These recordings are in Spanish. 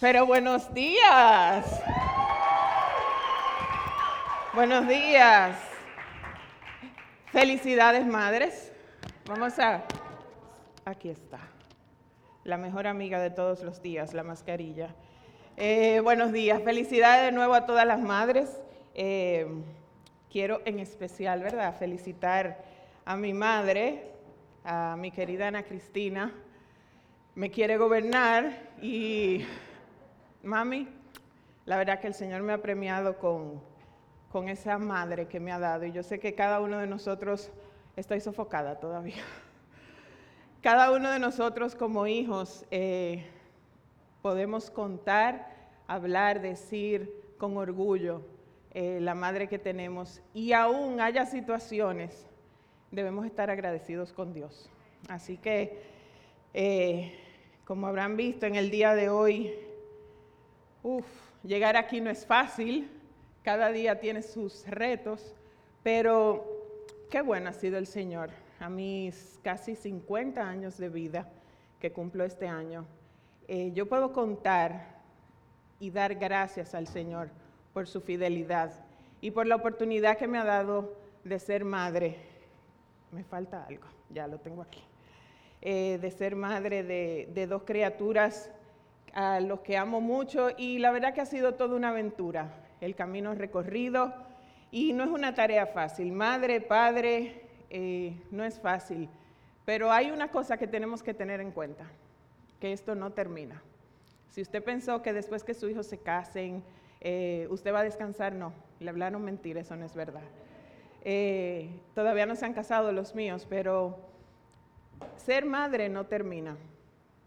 Pero buenos días. Buenos días. Felicidades, madres. Vamos a... Aquí está. La mejor amiga de todos los días, la mascarilla. Eh, buenos días. Felicidades de nuevo a todas las madres. Eh, quiero en especial, ¿verdad?, felicitar a mi madre, a mi querida Ana Cristina. Me quiere gobernar y mami, la verdad que el Señor me ha premiado con, con esa madre que me ha dado. Y yo sé que cada uno de nosotros, estoy sofocada todavía, cada uno de nosotros como hijos eh, podemos contar, hablar, decir con orgullo eh, la madre que tenemos. Y aún haya situaciones, debemos estar agradecidos con Dios. Así que, eh, como habrán visto en el día de hoy, Uf, llegar aquí no es fácil, cada día tiene sus retos, pero qué bueno ha sido el Señor a mis casi 50 años de vida que cumplo este año. Eh, yo puedo contar y dar gracias al Señor por su fidelidad y por la oportunidad que me ha dado de ser madre. Me falta algo, ya lo tengo aquí. Eh, de ser madre de, de dos criaturas a los que amo mucho y la verdad que ha sido toda una aventura, el camino recorrido y no es una tarea fácil. Madre, padre, eh, no es fácil, pero hay una cosa que tenemos que tener en cuenta, que esto no termina. Si usted pensó que después que sus hijos se casen, eh, usted va a descansar, no, le hablaron mentira, eso no es verdad. Eh, todavía no se han casado los míos, pero ser madre no termina,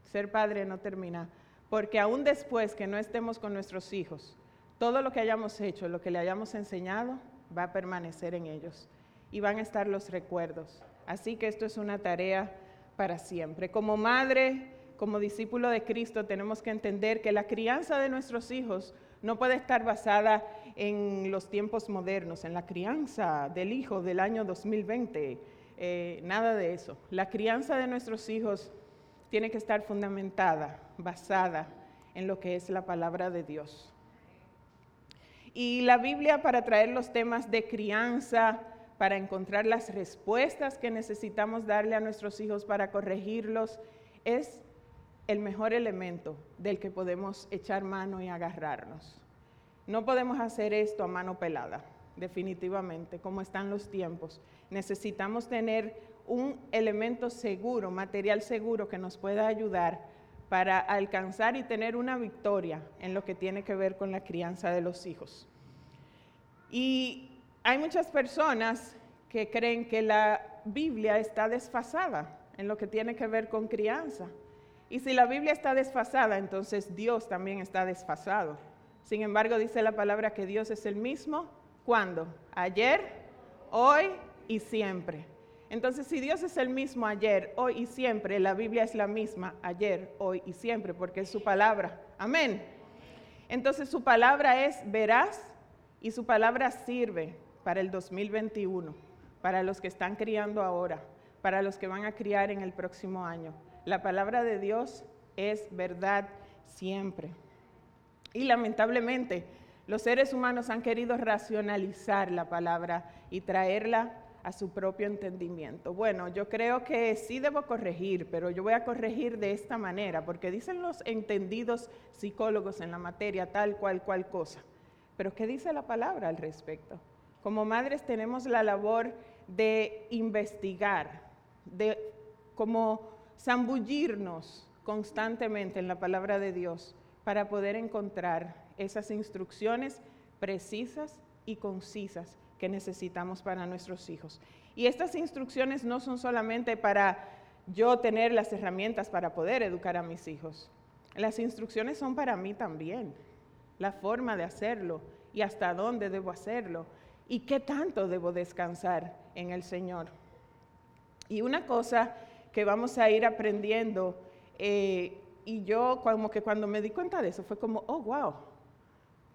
ser padre no termina porque aún después que no estemos con nuestros hijos, todo lo que hayamos hecho, lo que le hayamos enseñado, va a permanecer en ellos y van a estar los recuerdos. Así que esto es una tarea para siempre. Como madre, como discípulo de Cristo, tenemos que entender que la crianza de nuestros hijos no puede estar basada en los tiempos modernos, en la crianza del hijo del año 2020, eh, nada de eso. La crianza de nuestros hijos tiene que estar fundamentada, basada en lo que es la palabra de Dios. Y la Biblia para traer los temas de crianza, para encontrar las respuestas que necesitamos darle a nuestros hijos para corregirlos, es el mejor elemento del que podemos echar mano y agarrarnos. No podemos hacer esto a mano pelada, definitivamente, como están los tiempos. Necesitamos tener un elemento seguro, material seguro que nos pueda ayudar para alcanzar y tener una victoria en lo que tiene que ver con la crianza de los hijos. Y hay muchas personas que creen que la Biblia está desfasada en lo que tiene que ver con crianza. Y si la Biblia está desfasada, entonces Dios también está desfasado. Sin embargo, dice la palabra que Dios es el mismo. ¿Cuándo? Ayer, hoy y siempre. Entonces, si Dios es el mismo ayer, hoy y siempre, la Biblia es la misma ayer, hoy y siempre, porque es su palabra. Amén. Entonces, su palabra es veraz y su palabra sirve para el 2021, para los que están criando ahora, para los que van a criar en el próximo año. La palabra de Dios es verdad siempre. Y lamentablemente, los seres humanos han querido racionalizar la palabra y traerla a su propio entendimiento. Bueno, yo creo que sí debo corregir, pero yo voy a corregir de esta manera, porque dicen los entendidos psicólogos en la materia tal cual cual cosa. Pero ¿qué dice la palabra al respecto? Como madres tenemos la labor de investigar, de como zambullirnos constantemente en la palabra de Dios para poder encontrar esas instrucciones precisas y concisas que necesitamos para nuestros hijos. Y estas instrucciones no son solamente para yo tener las herramientas para poder educar a mis hijos. Las instrucciones son para mí también. La forma de hacerlo y hasta dónde debo hacerlo y qué tanto debo descansar en el Señor. Y una cosa que vamos a ir aprendiendo, eh, y yo como que cuando me di cuenta de eso fue como, oh, wow,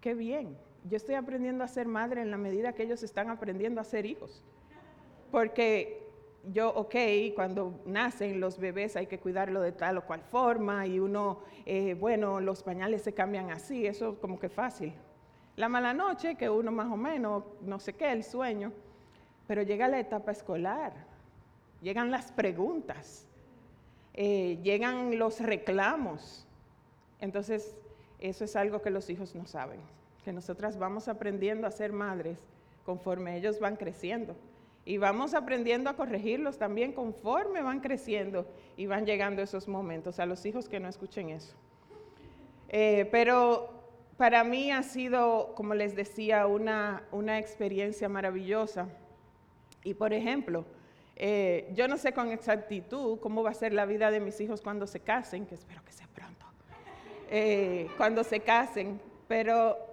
qué bien yo estoy aprendiendo a ser madre en la medida que ellos están aprendiendo a ser hijos. Porque yo, ok, cuando nacen los bebés hay que cuidarlo de tal o cual forma y uno, eh, bueno, los pañales se cambian así, eso como que fácil. La mala noche, que uno más o menos, no sé qué, el sueño, pero llega la etapa escolar, llegan las preguntas, eh, llegan los reclamos. Entonces, eso es algo que los hijos no saben, que nosotras vamos aprendiendo a ser madres conforme ellos van creciendo. Y vamos aprendiendo a corregirlos también conforme van creciendo y van llegando esos momentos. A los hijos que no escuchen eso. Eh, pero para mí ha sido, como les decía, una, una experiencia maravillosa. Y por ejemplo, eh, yo no sé con exactitud cómo va a ser la vida de mis hijos cuando se casen, que espero que sea pronto, eh, cuando se casen, pero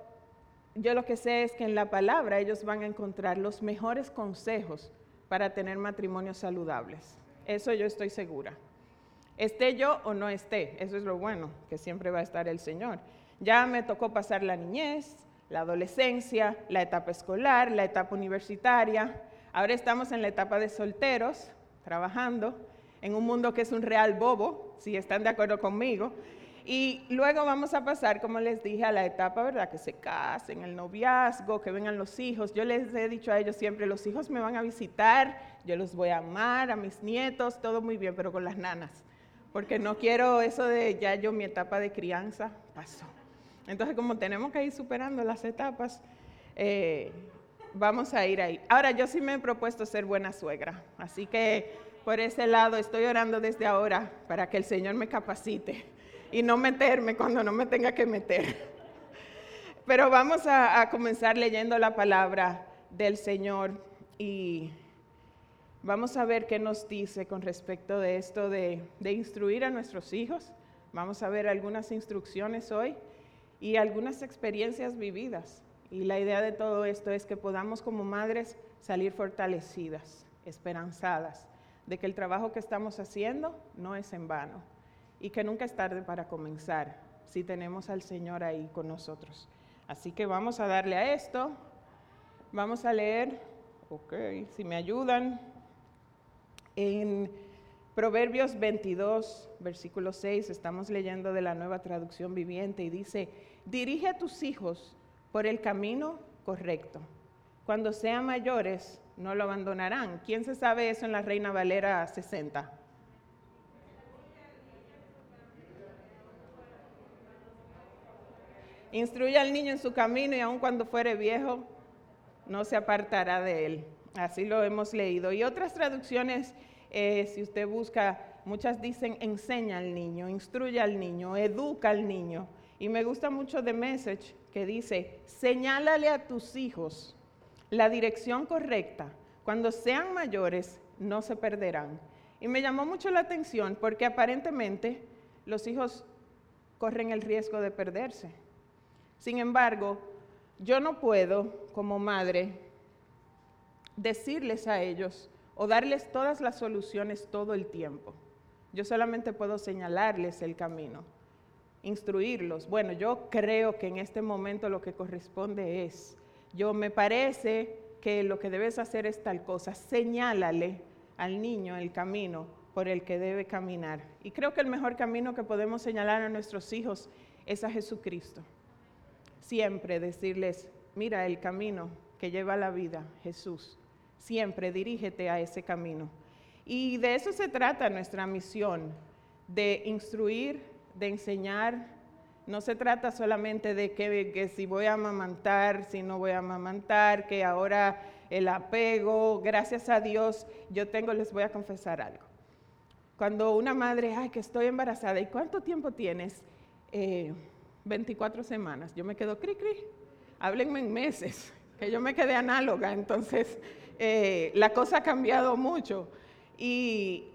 yo lo que sé es que en la palabra ellos van a encontrar los mejores consejos para tener matrimonios saludables. Eso yo estoy segura. Esté yo o no esté, eso es lo bueno, que siempre va a estar el Señor. Ya me tocó pasar la niñez, la adolescencia, la etapa escolar, la etapa universitaria. Ahora estamos en la etapa de solteros, trabajando en un mundo que es un real bobo, si están de acuerdo conmigo. Y luego vamos a pasar, como les dije, a la etapa, ¿verdad? Que se casen, el noviazgo, que vengan los hijos. Yo les he dicho a ellos siempre, los hijos me van a visitar, yo los voy a amar, a mis nietos, todo muy bien, pero con las nanas. Porque no quiero eso de ya yo mi etapa de crianza pasó. Entonces, como tenemos que ir superando las etapas, eh, vamos a ir ahí. Ahora, yo sí me he propuesto ser buena suegra, así que por ese lado estoy orando desde ahora para que el Señor me capacite y no meterme cuando no me tenga que meter. Pero vamos a, comenzar leyendo la palabra del Señor y vamos a ver qué nos dice con respecto de esto de, instruir a nuestros hijos. Vamos a ver algunas instrucciones hoy y algunas experiencias vividas. Y la idea de todo esto es que podamos como madres salir fortalecidas, esperanzadas, de que el trabajo que estamos haciendo no es en vano y que nunca es tarde para comenzar si tenemos al Señor ahí con nosotros. Así que vamos a darle a esto. Vamos a leer, ok, si me ayudan, en Proverbios 22, versículo 6, estamos leyendo de la nueva traducción viviente y dice, dirige a tus hijos por el camino correcto. Cuando sean mayores, no lo abandonarán. ¿Quién se sabe eso en la Reina Valera 60? Instruye al niño en su camino y aun cuando fuere viejo, no se apartará de él. Así lo hemos leído. Y otras traducciones, eh, si usted busca, muchas dicen enseña al niño, instruye al niño, educa al niño. Y me gusta mucho The Message que dice, señálale a tus hijos la dirección correcta. Cuando sean mayores, no se perderán. Y me llamó mucho la atención porque aparentemente los hijos corren el riesgo de perderse. Sin embargo, yo no puedo, como madre, decirles a ellos o darles todas las soluciones todo el tiempo. Yo solamente puedo señalarles el camino, instruirlos. Bueno, yo creo que en este momento lo que corresponde es, yo me parece que lo que debes hacer es tal cosa, señálale al niño el camino por el que debe caminar. Y creo que el mejor camino que podemos señalar a nuestros hijos es a Jesucristo siempre decirles, mira el camino que lleva la vida, Jesús, siempre dirígete a ese camino. Y de eso se trata nuestra misión, de instruir, de enseñar. No se trata solamente de que, si voy a amamantar, si no voy a amamantar, que ahora el apego, gracias a Dios, yo tengo, les voy a confesar algo. Cuando una madre, ay, que estoy embarazada, ¿y cuánto tiempo tienes? Eh, 24 semanas. Yo me quedo cri cri. Háblenme en meses, que yo me quedé análoga. Entonces, eh, la cosa ha cambiado mucho. Y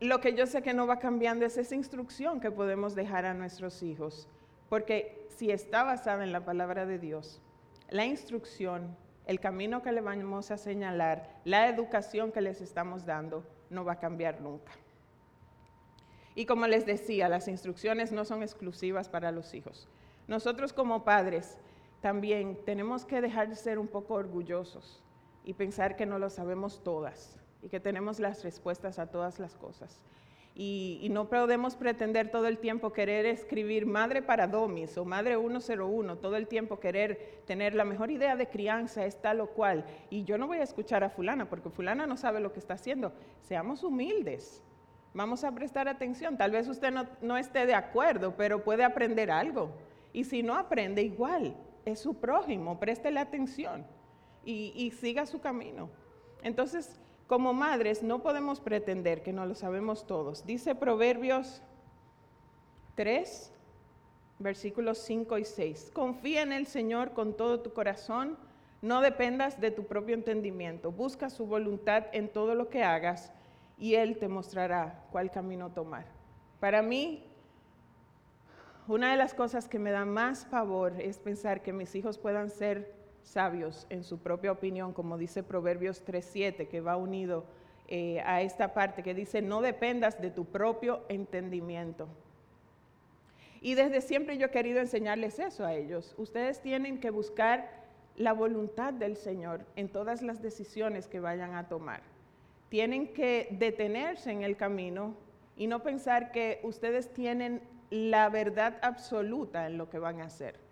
lo que yo sé que no va cambiando es esa instrucción que podemos dejar a nuestros hijos. Porque si está basada en la palabra de Dios, la instrucción, el camino que le vamos a señalar, la educación que les estamos dando, no va a cambiar nunca. Y como les decía, las instrucciones no son exclusivas para los hijos. Nosotros como padres también tenemos que dejar de ser un poco orgullosos y pensar que no lo sabemos todas. y que tenemos las respuestas a todas las cosas. Y, no podemos pretender todo el tiempo querer escribir madre para domis o madre 101, todo el tiempo querer tener la mejor idea de crianza es tal o cual. Y yo no voy a escuchar a fulana porque fulana no sabe lo que está haciendo. Seamos humildes, vamos a prestar atención. Tal vez usted no, esté de acuerdo, pero puede aprender algo. Y si no aprende igual, es su prójimo, préstele atención y, y siga su camino. Entonces, como madres no podemos pretender que no lo sabemos todos. Dice Proverbios 3, versículos 5 y 6. Confía en el Señor con todo tu corazón, no dependas de tu propio entendimiento. Busca su voluntad en todo lo que hagas y Él te mostrará cuál camino tomar. Para mí, una de las cosas que me da más pavor es pensar que mis hijos puedan ser sabios en su propia opinión, como dice Proverbios 3.7, que va unido eh, a esta parte que dice, no dependas de tu propio entendimiento. Y desde siempre yo he querido enseñarles eso a ellos. Ustedes tienen que buscar la voluntad del Señor en todas las decisiones que vayan a tomar. Tienen que detenerse en el camino y no pensar que ustedes tienen la verdad absoluta en lo que van a hacer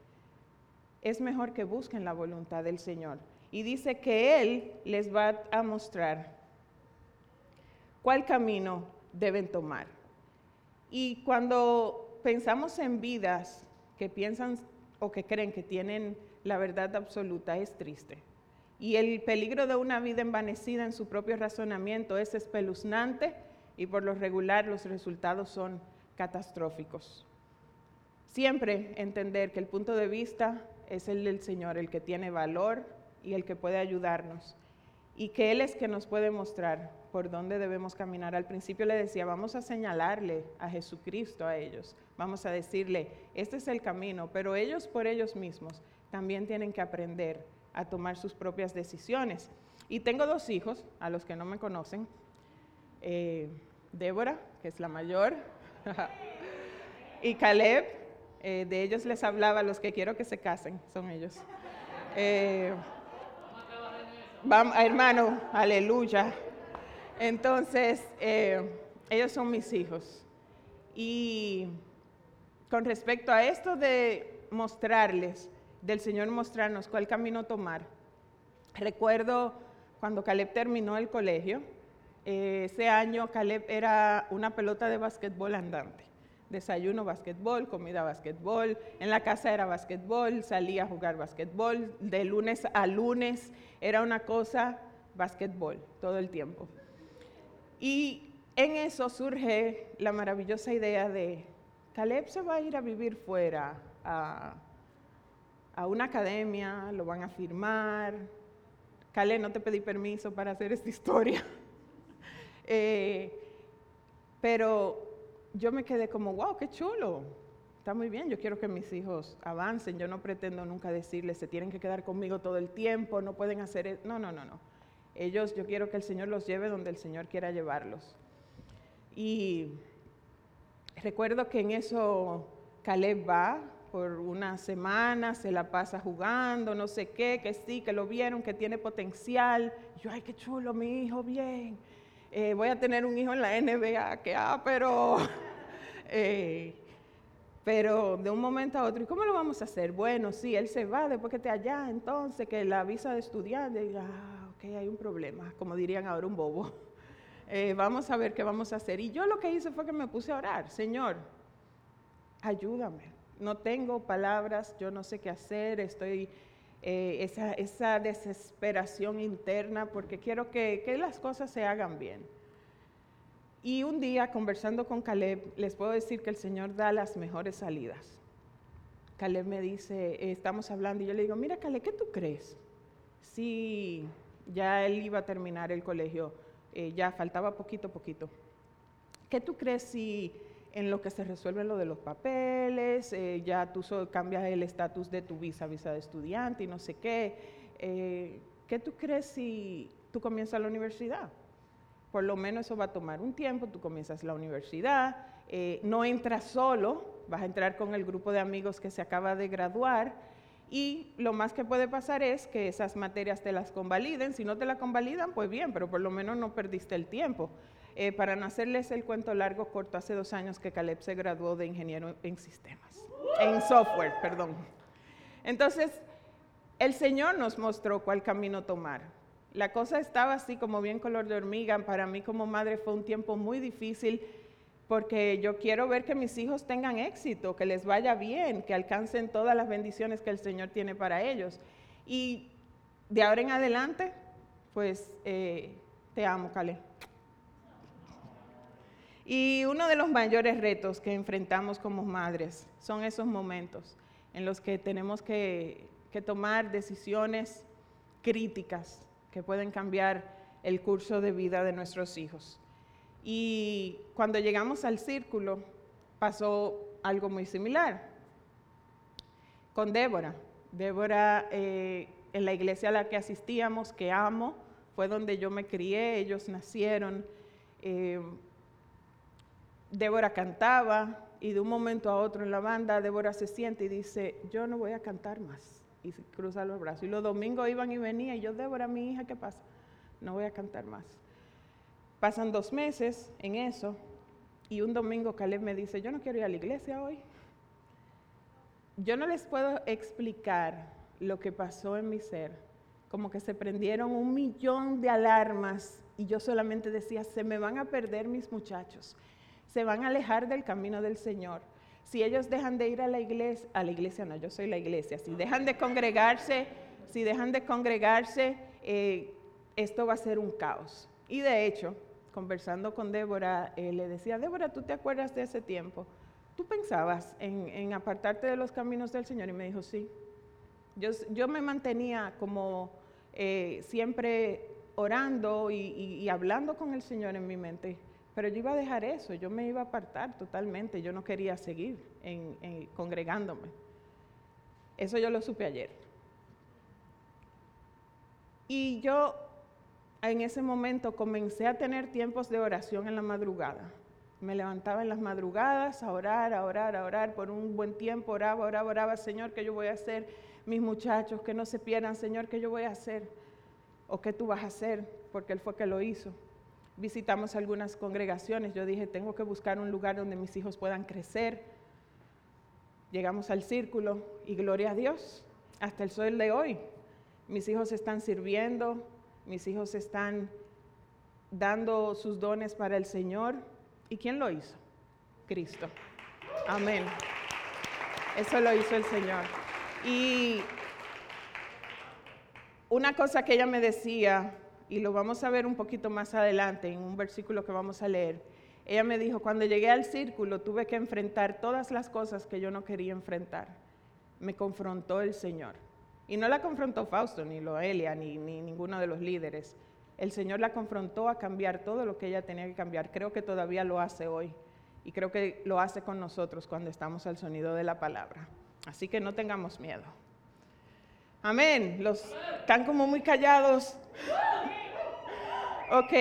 es mejor que busquen la voluntad del Señor. Y dice que Él les va a mostrar cuál camino deben tomar. Y cuando pensamos en vidas que piensan o que creen que tienen la verdad absoluta, es triste. Y el peligro de una vida envanecida en su propio razonamiento es espeluznante y por lo regular los resultados son catastróficos. Siempre entender que el punto de vista es el del Señor, el que tiene valor y el que puede ayudarnos. Y que Él es que nos puede mostrar por dónde debemos caminar. Al principio le decía, vamos a señalarle a Jesucristo a ellos, vamos a decirle, este es el camino, pero ellos por ellos mismos también tienen que aprender a tomar sus propias decisiones. Y tengo dos hijos, a los que no me conocen, eh, Débora, que es la mayor, y Caleb, eh, de ellos les hablaba, los que quiero que se casen, son ellos. Eh, vamos, hermano, aleluya. Entonces, eh, ellos son mis hijos. Y con respecto a esto de mostrarles, del Señor mostrarnos cuál camino tomar, recuerdo cuando Caleb terminó el colegio, ese año Caleb era una pelota de básquetbol andante. Desayuno basquetbol, comida basquetbol, en la casa era basquetbol, salía a jugar basquetbol, de lunes a lunes era una cosa basquetbol todo el tiempo. Y en eso surge la maravillosa idea de, Caleb se va a ir a vivir fuera, una academia, lo van a firmar. Caleb, no te pedí permiso para hacer esta historia. Eh, pero yo me quedé como, wow, qué chulo. Está muy bien, yo quiero que mis hijos avancen. Yo no pretendo nunca decirles, se tienen que quedar conmigo todo el tiempo, no pueden hacer eso. No, no, no, no. Ellos, yo quiero que el Señor los lleve donde el Señor quiera llevarlos. Y recuerdo que en eso Caleb va por una semana, se la pasa jugando, no sé qué, que sí, que lo vieron, que tiene potencial. Yo, ay, qué chulo, mi hijo, bien. Eh, voy a tener un hijo en la NBA, que ah, pero, eh, pero de un momento a otro, ¿y cómo lo vamos a hacer? Bueno, sí, él se va después que esté allá, entonces que la visa de estudiante, ah, ok, hay un problema, como dirían ahora un bobo. Eh, vamos a ver qué vamos a hacer. Y yo lo que hice fue que me puse a orar, Señor, ayúdame. No tengo palabras, yo no sé qué hacer, estoy eh, esa, desesperación interna porque quiero que, que las cosas se hagan bien. Y un día, conversando con Caleb, les puedo decir que el Señor da las mejores salidas. Caleb me dice, eh, estamos hablando, y yo le digo, mira Caleb, ¿qué tú crees? Si ya él iba a terminar el colegio, eh, ya faltaba poquito, poquito. ¿Qué tú crees si en lo que se resuelve lo de los papeles, eh, ya tú cambias el estatus de tu visa, visa de estudiante y no sé qué. Eh, ¿Qué tú crees si tú comienzas la universidad? Por lo menos eso va a tomar un tiempo, tú comienzas la universidad, eh, no entras solo, vas a entrar con el grupo de amigos que se acaba de graduar y lo más que puede pasar es que esas materias te las convaliden. Si no te la convalidan, pues bien, pero por lo menos no perdiste el tiempo. Eh, para no hacerles el cuento largo, corto, hace dos años que Caleb se graduó de ingeniero en sistemas, en software, perdón. Entonces, el Señor nos mostró cuál camino tomar. La cosa estaba así como bien color de hormiga. Para mí como madre fue un tiempo muy difícil porque yo quiero ver que mis hijos tengan éxito, que les vaya bien, que alcancen todas las bendiciones que el Señor tiene para ellos. Y de ahora en adelante, pues eh, te amo, Cale. Y uno de los mayores retos que enfrentamos como madres son esos momentos en los que tenemos que, que tomar decisiones críticas que pueden cambiar el curso de vida de nuestros hijos. Y cuando llegamos al círculo pasó algo muy similar con Débora. Débora, eh, en la iglesia a la que asistíamos, que amo, fue donde yo me crié, ellos nacieron. Eh, Débora cantaba y de un momento a otro en la banda, Débora se siente y dice, yo no voy a cantar más. Y se cruza los brazos. Y los domingos iban y venían y yo, Débora, mi hija, ¿qué pasa? No voy a cantar más. Pasan dos meses en eso y un domingo Caleb me dice, yo no quiero ir a la iglesia hoy. Yo no les puedo explicar lo que pasó en mi ser, como que se prendieron un millón de alarmas y yo solamente decía, se me van a perder mis muchachos, se van a alejar del camino del Señor. Si ellos dejan de ir a la iglesia, a la iglesia no, yo soy la iglesia, si dejan de congregarse, si dejan de congregarse, eh, esto va a ser un caos. Y de hecho, conversando con Débora, eh, le decía, Débora, ¿tú te acuerdas de ese tiempo? ¿Tú pensabas en, apartarte de los caminos del Señor? Y me dijo, sí. Yo, yo me mantenía como eh, siempre orando y, hablando con el Señor en mi mente, pero yo iba a dejar eso, yo me iba a apartar totalmente, yo no quería seguir congregándome. Eso yo lo supe ayer. Y yo en ese momento comencé a tener tiempos de oración en la madrugada. Me levantaba en las madrugadas a orar, a orar, a orar. Por un buen tiempo oraba, oraba, oraba, Señor, ¿qué yo voy a hacer? Mis muchachos, que no se pierdan, Señor, ¿qué yo voy a hacer? ¿O qué tú vas a hacer? Porque Él fue que lo hizo. Visitamos algunas congregaciones. Yo dije, tengo que buscar un lugar donde mis hijos puedan crecer. Llegamos al círculo y gloria a Dios, hasta el sol de hoy. Mis hijos están sirviendo, mis hijos están dando sus dones para el Señor. ¿Y quién lo hizo? Cristo. Amén. Eso lo hizo el Señor. Y una cosa que ella me decía, y lo vamos a ver un poquito más adelante en un versículo que vamos a leer, ella me dijo, cuando llegué al círculo tuve que enfrentar todas las cosas que yo no quería enfrentar. Me confrontó el Señor. Y no la confrontó Fausto, ni Loelia, ni, ni ninguno de los líderes. El Señor la confrontó a cambiar todo lo que ella tenía que cambiar. Creo que todavía lo hace hoy. Y creo que lo hace con nosotros cuando estamos al sonido de la palabra. Así que no tengamos miedo. Amén. Los están como muy callados. Ok,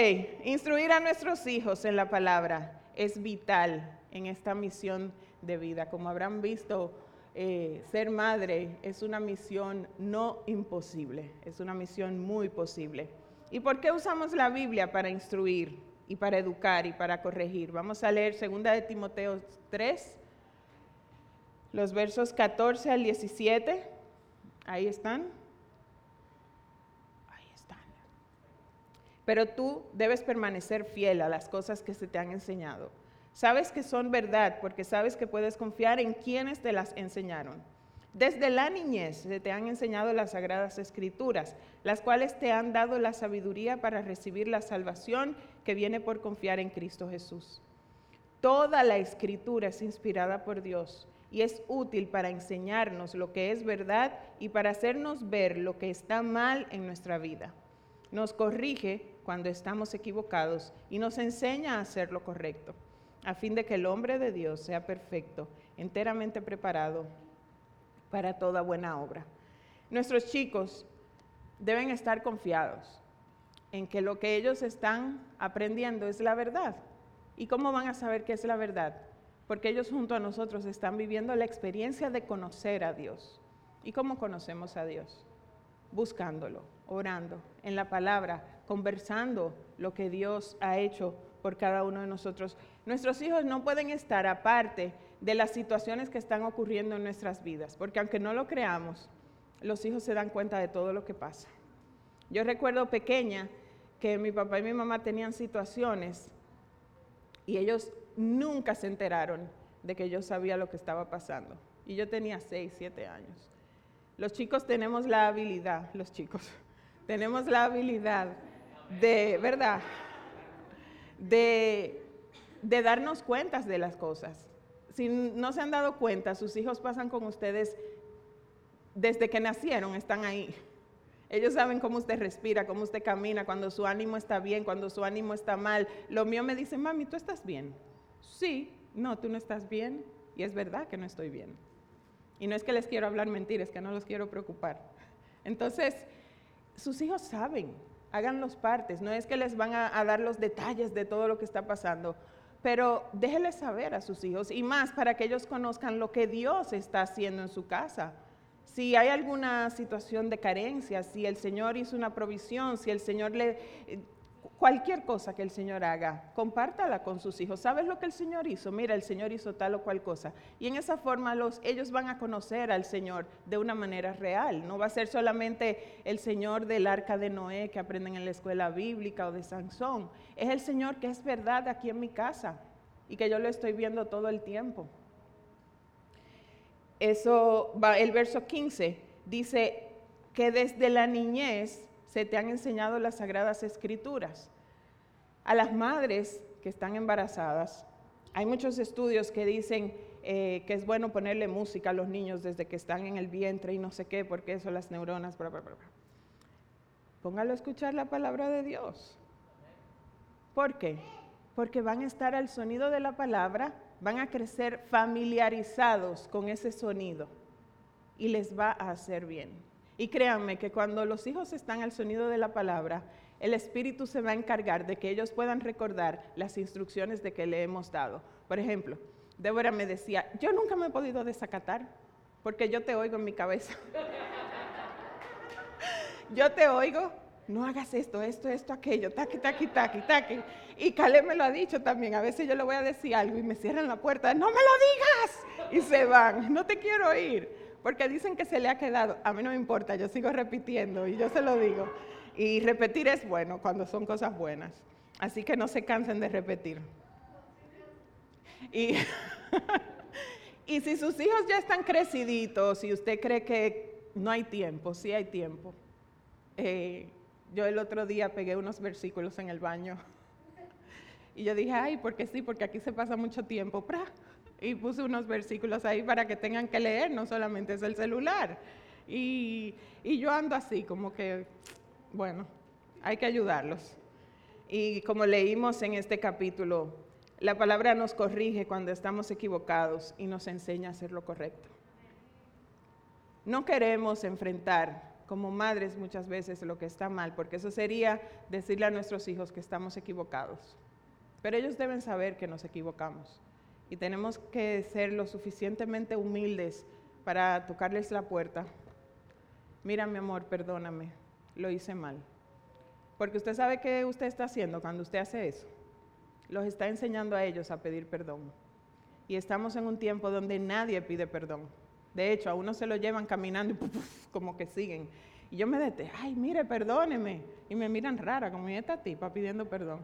instruir a nuestros hijos en la palabra es vital en esta misión de vida. Como habrán visto, eh, ser madre es una misión no imposible, es una misión muy posible. ¿Y por qué usamos la Biblia para instruir y para educar y para corregir? Vamos a leer 2 de Timoteo 3, los versos 14 al 17. Ahí están. Ahí están. Pero tú debes permanecer fiel a las cosas que se te han enseñado Sabes que son verdad porque sabes que puedes confiar en quienes te las enseñaron. Desde la niñez se te han enseñado las sagradas escrituras, las cuales te han dado la sabiduría para recibir la salvación que viene por confiar en Cristo Jesús. Toda la escritura es inspirada por Dios y es útil para enseñarnos lo que es verdad y para hacernos ver lo que está mal en nuestra vida. Nos corrige cuando estamos equivocados y nos enseña a hacer lo correcto a fin de que el hombre de Dios sea perfecto, enteramente preparado para toda buena obra. Nuestros chicos deben estar confiados en que lo que ellos están aprendiendo es la verdad. ¿Y cómo van a saber qué es la verdad? Porque ellos junto a nosotros están viviendo la experiencia de conocer a Dios. ¿Y cómo conocemos a Dios? Buscándolo, orando, en la palabra, conversando lo que Dios ha hecho por cada uno de nosotros. Nuestros hijos no pueden estar aparte de las situaciones que están ocurriendo en nuestras vidas, porque aunque no lo creamos, los hijos se dan cuenta de todo lo que pasa. Yo recuerdo pequeña que mi papá y mi mamá tenían situaciones y ellos nunca se enteraron de que yo sabía lo que estaba pasando. Y yo tenía 6, 7 años. Los chicos tenemos la habilidad, los chicos, tenemos la habilidad de, ¿verdad? De, darnos cuentas de las cosas. Si no se han dado cuenta, sus hijos pasan con ustedes desde que nacieron, están ahí. Ellos saben cómo usted respira, cómo usted camina, cuando su ánimo está bien, cuando su ánimo está mal. Lo mío me dice, mami, ¿tú estás bien? Sí, no, tú no estás bien. Y es verdad que no estoy bien. Y no es que les quiero hablar mentiras, es que no los quiero preocupar. Entonces, sus hijos saben, hagan los partes. No es que les van a, dar los detalles de todo lo que está pasando, pero déjenles saber a sus hijos y más para que ellos conozcan lo que Dios está haciendo en su casa si hay alguna situación de carencia, si el Señor hizo una provisión, si el Señor le... Cualquier cosa que el Señor haga, compártala con sus hijos. ¿Sabes lo que el Señor hizo? Mira, el Señor hizo tal o cual cosa. Y en esa forma los, ellos van a conocer al Señor de una manera real. No va a ser solamente el Señor del arca de Noé que aprenden en la escuela bíblica o de Sansón. Es el Señor que es verdad aquí en mi casa y que yo lo estoy viendo todo el tiempo. Eso va, el verso 15 dice que desde la niñez se te han enseñado las sagradas escrituras. A las madres que están embarazadas, hay muchos estudios que dicen eh, que es bueno ponerle música a los niños desde que están en el vientre y no sé qué, porque eso las neuronas, Póngalo a escuchar la palabra de Dios. ¿Por qué? Porque van a estar al sonido de la palabra van a crecer familiarizados con ese sonido y les va a hacer bien. Y créanme que cuando los hijos están al sonido de la palabra, el Espíritu se va a encargar de que ellos puedan recordar las instrucciones de que le hemos dado. Por ejemplo, Débora me decía, yo nunca me he podido desacatar porque yo te oigo en mi cabeza. yo te oigo no hagas esto, esto, esto, aquello, taqui, taqui, taqui, taqui. Y Caleb me lo ha dicho también, a veces yo le voy a decir algo y me cierran la puerta, no me lo digas, y se van, no te quiero oír, porque dicen que se le ha quedado, a mí no me importa, yo sigo repitiendo y yo se lo digo. Y repetir es bueno cuando son cosas buenas, así que no se cansen de repetir. Y, y si sus hijos ya están creciditos y usted cree que no hay tiempo, sí hay tiempo. Eh, yo el otro día pegué unos versículos en el baño. Y yo dije, ay, porque sí, porque aquí se pasa mucho tiempo. Y puse unos versículos ahí para que tengan que leer, no solamente es el celular. Y, y yo ando así, como que, bueno, hay que ayudarlos. Y como leímos en este capítulo, la palabra nos corrige cuando estamos equivocados y nos enseña a hacer lo correcto. No queremos enfrentar como madres muchas veces lo que está mal, porque eso sería decirle a nuestros hijos que estamos equivocados. Pero ellos deben saber que nos equivocamos y tenemos que ser lo suficientemente humildes para tocarles la puerta. Mira, mi amor, perdóname, lo hice mal. Porque usted sabe qué usted está haciendo cuando usted hace eso. Los está enseñando a ellos a pedir perdón. Y estamos en un tiempo donde nadie pide perdón. De hecho, a uno se lo llevan caminando y como que siguen. Y yo me deté, ay, mire, perdóneme. Y me miran rara, como esta tipa pidiendo perdón.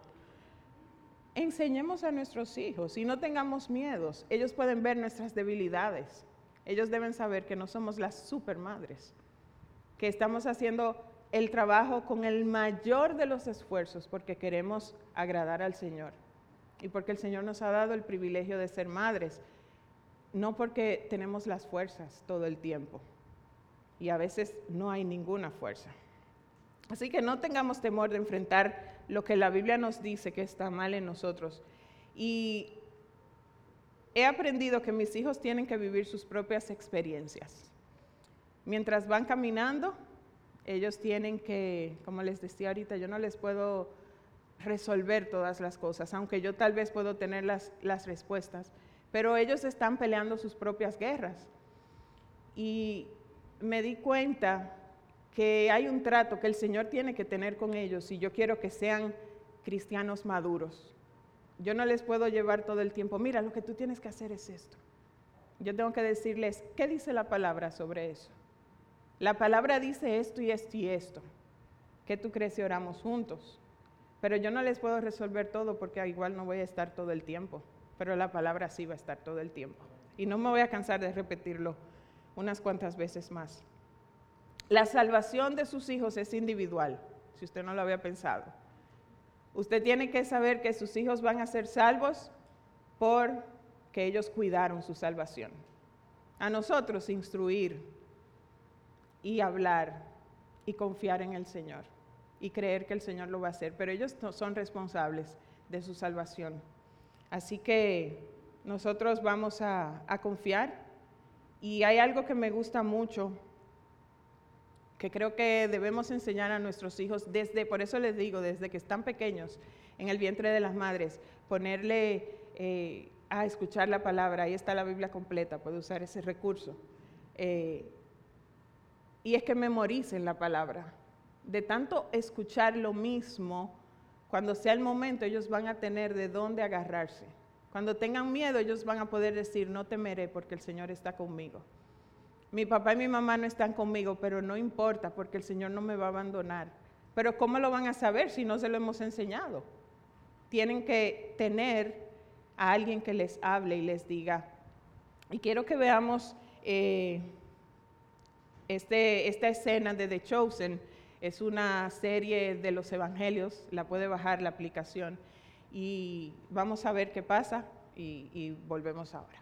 Enseñemos a nuestros hijos y no tengamos miedos. Ellos pueden ver nuestras debilidades. Ellos deben saber que no somos las supermadres, que estamos haciendo el trabajo con el mayor de los esfuerzos porque queremos agradar al Señor y porque el Señor nos ha dado el privilegio de ser madres no porque tenemos las fuerzas todo el tiempo y a veces no hay ninguna fuerza. Así que no tengamos temor de enfrentar lo que la Biblia nos dice que está mal en nosotros. Y he aprendido que mis hijos tienen que vivir sus propias experiencias. Mientras van caminando, ellos tienen que, como les decía ahorita, yo no les puedo resolver todas las cosas, aunque yo tal vez puedo tener las, las respuestas pero ellos están peleando sus propias guerras. Y me di cuenta que hay un trato que el Señor tiene que tener con ellos y yo quiero que sean cristianos maduros. Yo no les puedo llevar todo el tiempo, mira, lo que tú tienes que hacer es esto. Yo tengo que decirles, ¿qué dice la palabra sobre eso? La palabra dice esto y esto y esto. ¿Qué tú crees si oramos juntos? Pero yo no les puedo resolver todo porque igual no voy a estar todo el tiempo, pero la palabra sí va a estar todo el tiempo. Y no me voy a cansar de repetirlo unas cuantas veces más. La salvación de sus hijos es individual, si usted no lo había pensado. Usted tiene que saber que sus hijos van a ser salvos porque ellos cuidaron su salvación. A nosotros instruir y hablar y confiar en el Señor y creer que el Señor lo va a hacer, pero ellos son responsables de su salvación. Así que nosotros vamos a confiar y hay algo que me gusta mucho que creo que debemos enseñar a nuestros hijos desde, por eso les digo, desde que están pequeños en el vientre de las madres, ponerle eh, a escuchar la palabra, ahí está la Biblia completa, puede usar ese recurso. Eh, y es que memoricen la palabra. De tanto escuchar lo mismo, cuando sea el momento, ellos van a tener de dónde agarrarse. Cuando tengan miedo, ellos van a poder decir, no temeré porque el Señor está conmigo. Mi papá y mi mamá no están conmigo, pero no importa porque el Señor no me va a abandonar. Pero ¿cómo lo van a saber si no se lo hemos enseñado? Tienen que tener a alguien que les hable y les diga. Y quiero que veamos eh, este, esta escena de The Chosen. Es una serie de los evangelios, la puede bajar la aplicación. Y vamos a ver qué pasa y, y volvemos ahora.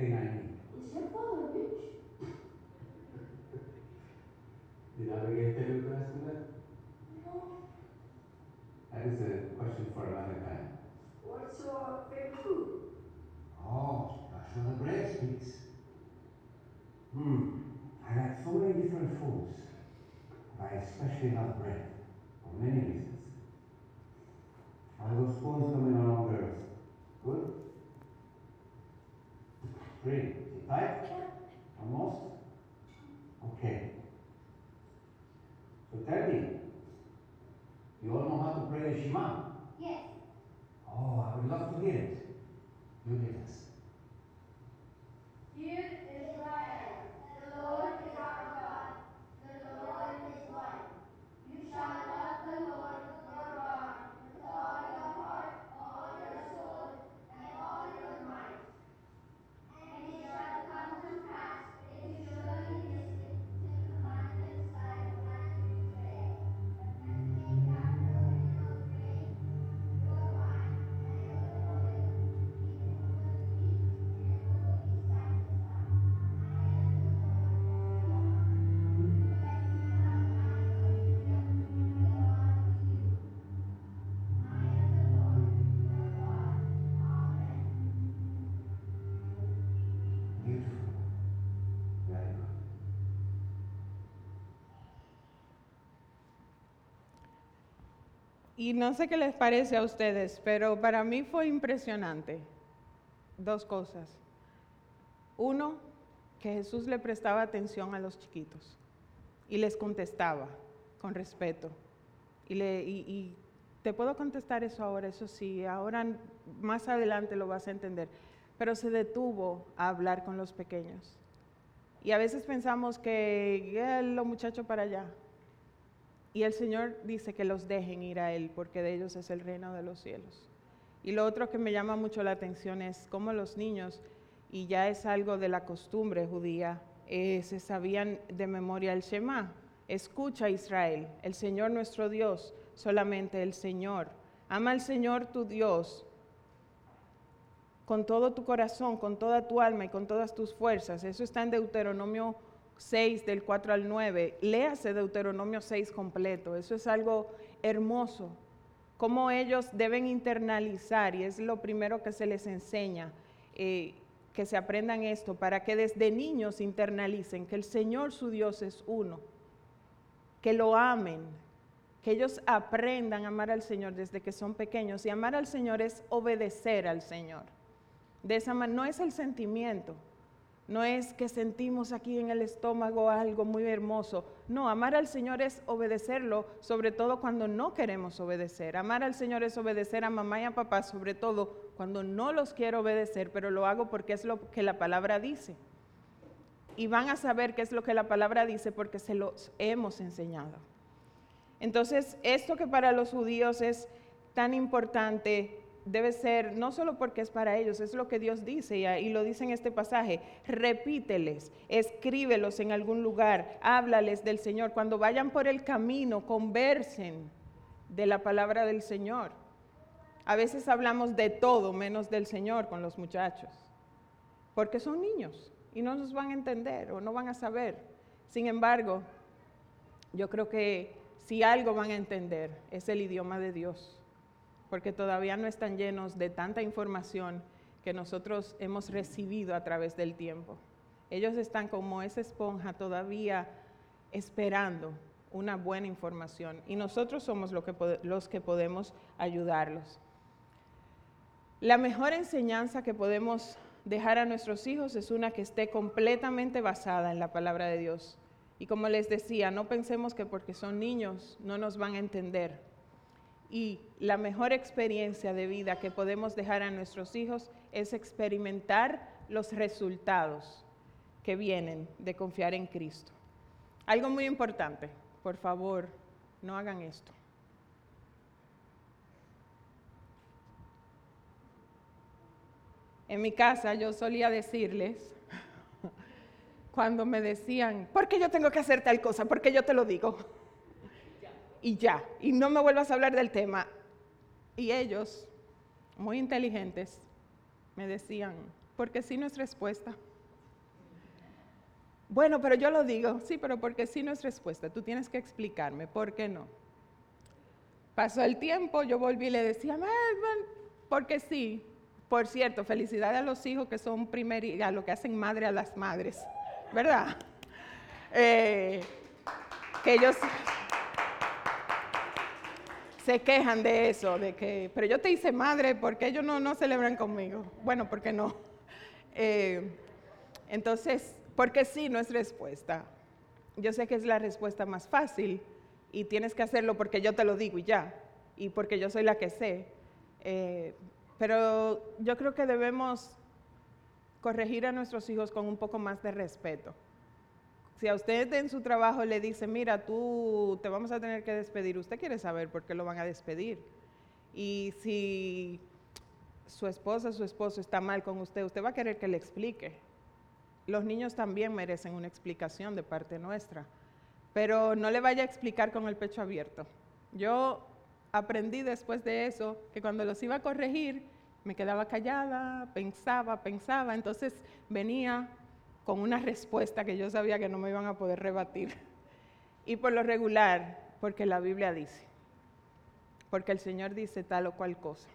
thing I need. It's your father, bitch. Did I ever get there with the rest of it? No. That is a question for another time. What's your favorite food? Oh, national breadsticks. Hmm. I like so many different foods. I especially love bread for many reasons. I was born somewhere no longer Three. Sit tight? Almost? Okay. So tell me, you all know how to pray the Shema? Yes. Oh, I would love to hear it. You lead us. Y no sé qué les parece a ustedes, pero para mí fue impresionante. Dos cosas. Uno, que Jesús le prestaba atención a los chiquitos y les contestaba con respeto. Y, le, y, te puedo contestar eso ahora, eso sí, ahora más adelante lo vas a entender. Pero se detuvo a hablar con los pequeños. Y a veces pensamos que eh, los muchachos para allá. Y el Señor dice que los dejen ir a Él, porque de ellos es el reino de los cielos. Y lo otro que me llama mucho la atención es cómo los niños, y ya es algo de la costumbre judía, eh, se sabían de memoria el Shema. Escucha Israel, el Señor nuestro Dios, solamente el Señor. Ama al Señor tu Dios con todo tu corazón, con toda tu alma y con todas tus fuerzas. Eso está en Deuteronomio 6, del 4 al 9. Léase Deuteronomio 6 completo. Eso es algo hermoso. Cómo ellos deben internalizar, y es lo primero que se les enseña, eh, que se aprendan esto, para que desde niños internalicen que el Señor su Dios es uno, que lo amen, que ellos aprendan a amar al Señor desde que son pequeños. Y amar al Señor es obedecer al Señor. De esa manera, no es el sentimiento, no es que sentimos aquí en el estómago algo muy hermoso. No, amar al Señor es obedecerlo, sobre todo cuando no queremos obedecer. Amar al Señor es obedecer a mamá y a papá, sobre todo cuando no los quiero obedecer, pero lo hago porque es lo que la palabra dice. Y van a saber qué es lo que la palabra dice porque se los hemos enseñado. Entonces, esto que para los judíos es tan importante debe ser no solo porque es para ellos, es lo que Dios dice y, lo dice en este pasaje. Repíteles, escríbelos en algún lugar, háblales del Señor. Cuando vayan por el camino, conversen de la palabra del Señor. A veces hablamos de todo menos del Señor con los muchachos, porque son niños y no nos van a entender o no van a saber. Sin embargo, yo creo que si algo van a entender es el idioma de Dios porque todavía no están llenos de tanta información que nosotros hemos recibido a través del tiempo. Ellos están como esa esponja todavía esperando una buena información y nosotros somos los que podemos ayudarlos. La mejor enseñanza que podemos dejar a nuestros hijos es una que esté completamente basada en la palabra de Dios. Y como les decía, no pensemos que porque son niños no nos van a entender y la mejor experiencia de vida que podemos dejar a nuestros hijos es experimentar los resultados que vienen de confiar en Cristo. Algo muy importante, por favor, no hagan esto. En mi casa yo solía decirles, cuando me decían, ¿por qué yo tengo que hacer tal cosa? ¿Por qué yo te lo digo? Y ya, y no me vuelvas a hablar del tema. Y ellos, muy inteligentes, me decían, porque sí no es respuesta. Bueno, pero yo lo digo, sí, pero porque sí no es respuesta. Tú tienes que explicarme, ¿por qué no? Pasó el tiempo, yo volví y le decía, porque sí. Por cierto, felicidades a los hijos que son primer a lo que hacen madre a las madres, ¿verdad? Eh, que ellos se quejan de eso, de que, pero yo te hice madre, porque ellos no, no celebran conmigo? Bueno, ¿por qué no? Eh, entonces, porque sí no es respuesta. Yo sé que es la respuesta más fácil y tienes que hacerlo porque yo te lo digo y ya, y porque yo soy la que sé. Eh, pero yo creo que debemos corregir a nuestros hijos con un poco más de respeto. Si a usted en su trabajo le dice, mira, tú te vamos a tener que despedir, usted quiere saber por qué lo van a despedir. Y si su esposa, su esposo está mal con usted, usted va a querer que le explique. Los niños también merecen una explicación de parte nuestra, pero no le vaya a explicar con el pecho abierto. Yo aprendí después de eso que cuando los iba a corregir, me quedaba callada, pensaba, pensaba, entonces venía con una respuesta que yo sabía que no me iban a poder rebatir. Y por lo regular, porque la Biblia dice, porque el Señor dice tal o cual cosa.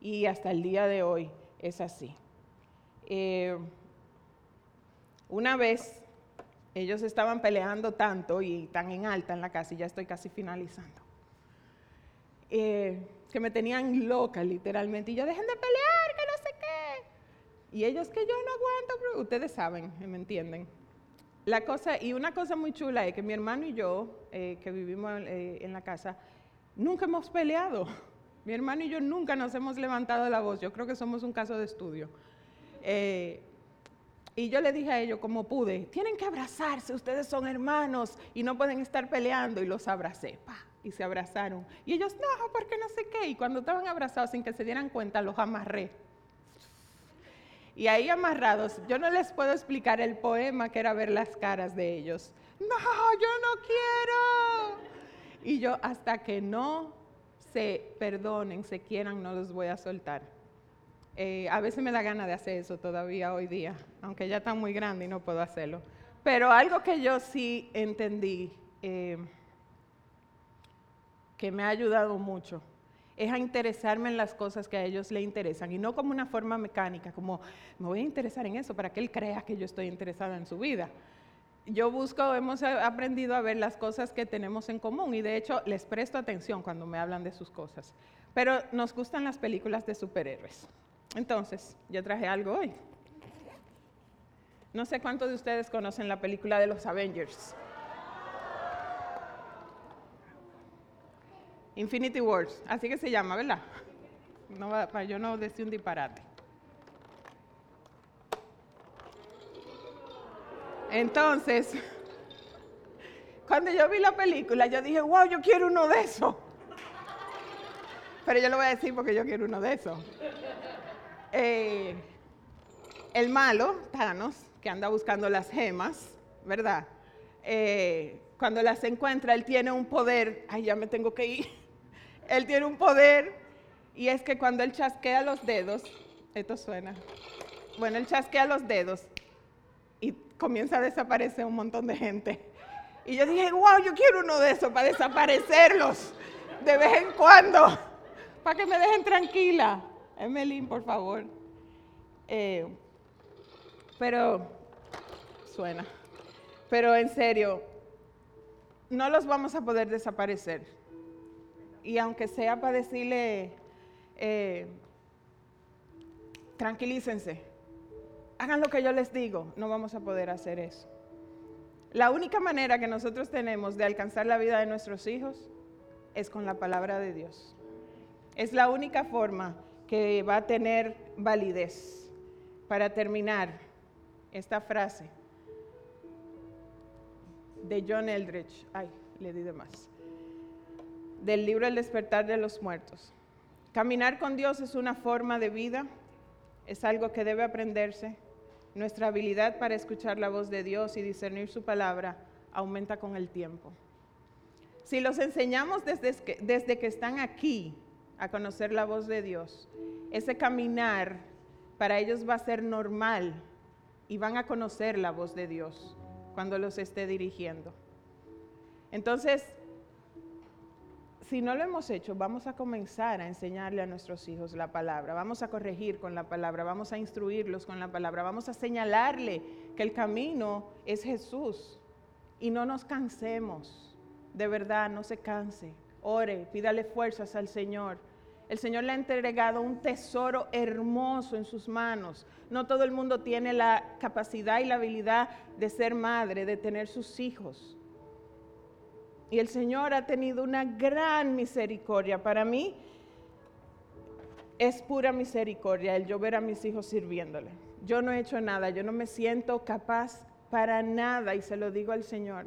Y hasta el día de hoy es así. Eh, una vez ellos estaban peleando tanto y tan en alta en la casa, y ya estoy casi finalizando. eh, que me tenían loca literalmente. Y yo, dejen de pelear, que no sé qué. Y ellos que yo no aguanto, pero ustedes saben, me entienden. La cosa, y una cosa muy chula es que mi hermano y yo, eh, que vivimos eh, en la casa, nunca hemos peleado. Mi hermano y yo nunca nos hemos levantado la voz. Yo creo que somos un caso de estudio. Eh, y yo le dije a ellos, como pude, tienen que abrazarse, ustedes son hermanos y no pueden estar peleando. Y los abracé, pa, y se abrazaron. Y ellos, no, porque no sé qué. Y cuando estaban abrazados, sin que se dieran cuenta, los amarré. Y ahí amarrados, yo no les puedo explicar el poema que era ver las caras de ellos. No, yo no quiero. Y yo, hasta que no se perdonen, se quieran, no los voy a soltar. Eh, a veces me da gana de hacer eso todavía hoy día, aunque ya está muy grande y no puedo hacerlo. Pero algo que yo sí entendí, eh, que me ha ayudado mucho, es a interesarme en las cosas que a ellos le interesan y no como una forma mecánica, como me voy a interesar en eso para que él crea que yo estoy interesada en su vida. Yo busco, hemos aprendido a ver las cosas que tenemos en común y de hecho les presto atención cuando me hablan de sus cosas. Pero nos gustan las películas de superhéroes. Entonces, yo traje algo hoy. No sé cuántos de ustedes conocen la película de los Avengers. Infinity Wars, así que se llama, ¿verdad? No para yo no decir un disparate. Entonces, cuando yo vi la película, yo dije, wow, yo quiero uno de esos. Pero yo lo voy a decir porque yo quiero uno de esos. Eh, el malo, Thanos, que anda buscando las gemas, ¿verdad? Eh, cuando las encuentra, él tiene un poder, ay, ya me tengo que ir, él tiene un poder y es que cuando él chasquea los dedos, esto suena, bueno, él chasquea los dedos y comienza a desaparecer un montón de gente. Y yo dije, wow, yo quiero uno de esos para desaparecerlos de vez en cuando, para que me dejen tranquila. Emelín, por favor. Eh, pero, suena. Pero en serio, no los vamos a poder desaparecer. Y aunque sea para decirle, eh, tranquilícense, hagan lo que yo les digo, no vamos a poder hacer eso. La única manera que nosotros tenemos de alcanzar la vida de nuestros hijos es con la palabra de Dios. Es la única forma que va a tener validez. Para terminar, esta frase de John Eldridge, ay, le di de más, del libro El despertar de los muertos. Caminar con Dios es una forma de vida, es algo que debe aprenderse. Nuestra habilidad para escuchar la voz de Dios y discernir su palabra aumenta con el tiempo. Si los enseñamos desde que, desde que están aquí a conocer la voz de Dios, ese caminar para ellos va a ser normal y van a conocer la voz de Dios cuando los esté dirigiendo. Entonces, si no lo hemos hecho, vamos a comenzar a enseñarle a nuestros hijos la palabra, vamos a corregir con la palabra, vamos a instruirlos con la palabra, vamos a señalarle que el camino es Jesús y no nos cansemos, de verdad, no se canse, ore, pídale fuerzas al Señor el Señor le ha entregado un tesoro hermoso en sus manos. No todo el mundo tiene la capacidad y la habilidad de ser madre, de tener sus hijos. Y el Señor ha tenido una gran misericordia. Para mí es pura misericordia el yo ver a mis hijos sirviéndole. Yo no he hecho nada, yo no me siento capaz para nada y se lo digo al Señor.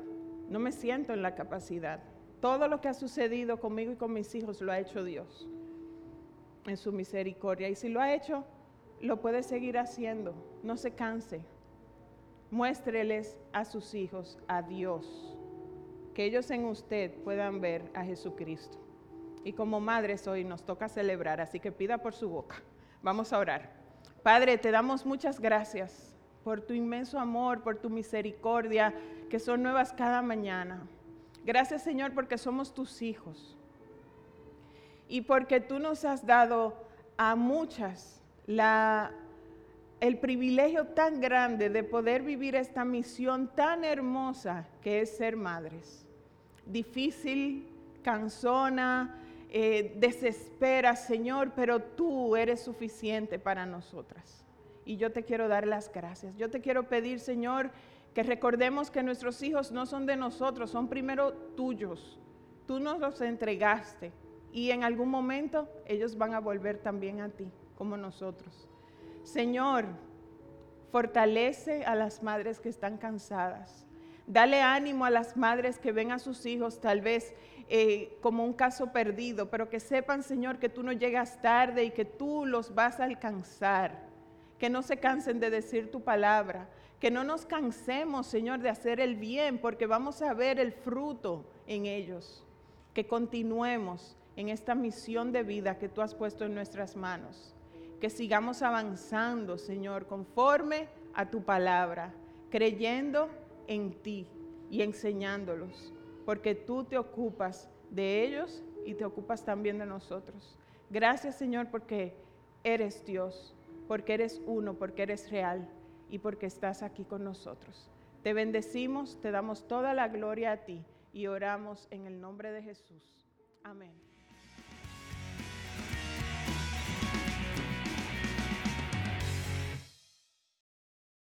No me siento en la capacidad. Todo lo que ha sucedido conmigo y con mis hijos lo ha hecho Dios en su misericordia. Y si lo ha hecho, lo puede seguir haciendo. No se canse. Muéstreles a sus hijos a Dios. Que ellos en usted puedan ver a Jesucristo. Y como madres hoy nos toca celebrar, así que pida por su boca. Vamos a orar. Padre, te damos muchas gracias por tu inmenso amor, por tu misericordia, que son nuevas cada mañana. Gracias Señor porque somos tus hijos y porque tú nos has dado a muchas el privilegio tan grande de poder vivir esta misión tan hermosa que es ser madres. Difícil, cansona, eh, desespera, Señor, pero tú eres suficiente para nosotras. Y yo te quiero dar las gracias. Yo te quiero pedir, Señor, que recordemos que nuestros hijos no son de nosotros, son primero tuyos. Tú nos los entregaste y en algún momento ellos van a volver también a ti, como nosotros. Señor, fortalece a las madres que están cansadas. Dale ánimo a las madres que ven a sus hijos tal vez eh, como un caso perdido, pero que sepan, Señor, que tú no llegas tarde y que tú los vas a alcanzar. Que no se cansen de decir tu palabra. Que no nos cansemos, Señor, de hacer el bien, porque vamos a ver el fruto en ellos. Que continuemos en esta misión de vida que tú has puesto en nuestras manos. Que sigamos avanzando, Señor, conforme a tu palabra, creyendo en ti y enseñándolos, porque tú te ocupas de ellos y te ocupas también de nosotros. Gracias Señor porque eres Dios, porque eres uno, porque eres real y porque estás aquí con nosotros. Te bendecimos, te damos toda la gloria a ti y oramos en el nombre de Jesús. Amén.